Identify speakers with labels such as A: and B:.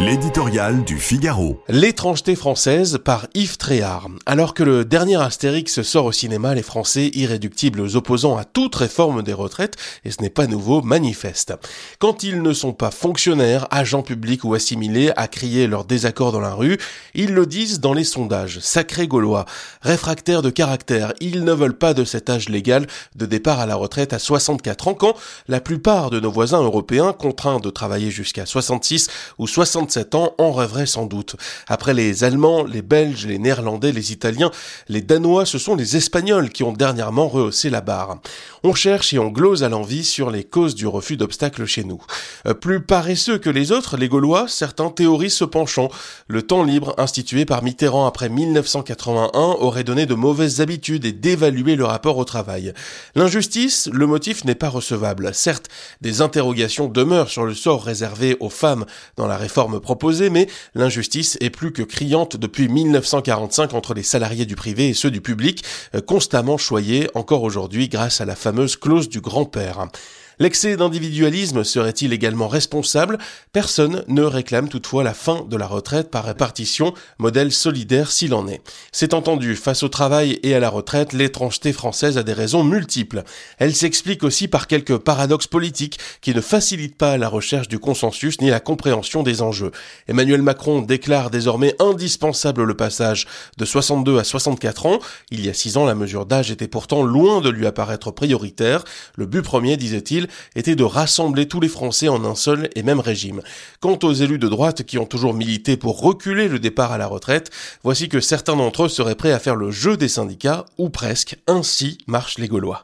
A: L'éditorial du Figaro.
B: L'étrangeté française par Yves Tréhard. Alors que le dernier Astérix sort au cinéma, les Français, irréductibles opposants à toute réforme des retraites, et ce n'est pas nouveau, manifestent. Quand ils ne sont pas fonctionnaires, agents publics ou assimilés à crier leur désaccord dans la rue, ils le disent dans les sondages. Sacrés Gaulois. Réfractaires de caractère, ils ne veulent pas de cet âge légal de départ à la retraite à 64 ans quand la plupart de nos voisins européens, contraints de travailler jusqu'à 66 ou 67 ans en rêveraient sans doute. Après les Allemands, les Belges, les Néerlandais, les Italiens, les Danois, ce sont les Espagnols qui ont dernièrement rehaussé la barre. On cherche et on glose à l'envie sur les causes du refus d'obstacles chez nous. Euh, plus paresseux que les autres, les Gaulois, certains théorisent ce penchant. Le temps libre institué par Mitterrand après 1981 aurait donné de mauvaises habitudes et dévalué le rapport au travail. L'injustice, le motif n'est pas recevable. Certes, des interrogations demeurent sur le sort réservé aux femmes dans la réforme mais l'injustice est plus que criante depuis 1945 entre les salariés du privé et ceux du public, euh, constamment choyés encore aujourd'hui grâce à la fameuse clause du grand-père. L'excès d'individualisme serait-il également responsable? Personne ne réclame toutefois la fin de la retraite par répartition, modèle solidaire s'il en est. C'est entendu, face au travail et à la retraite, l'étrangeté française a des raisons multiples. Elle s'explique aussi par quelques paradoxes politiques qui ne facilitent pas la recherche du consensus ni la compréhension des enjeux. Emmanuel Macron déclare désormais indispensable le passage de 62 à 64 ans. Il y a 6 ans, la mesure d'âge était pourtant loin de lui apparaître prioritaire. Le but premier, disait-il, était de rassembler tous les Français en un seul et même régime. Quant aux élus de droite qui ont toujours milité pour reculer le départ à la retraite, voici que certains d'entre eux seraient prêts à faire le jeu des syndicats, ou presque, ainsi marchent les Gaulois.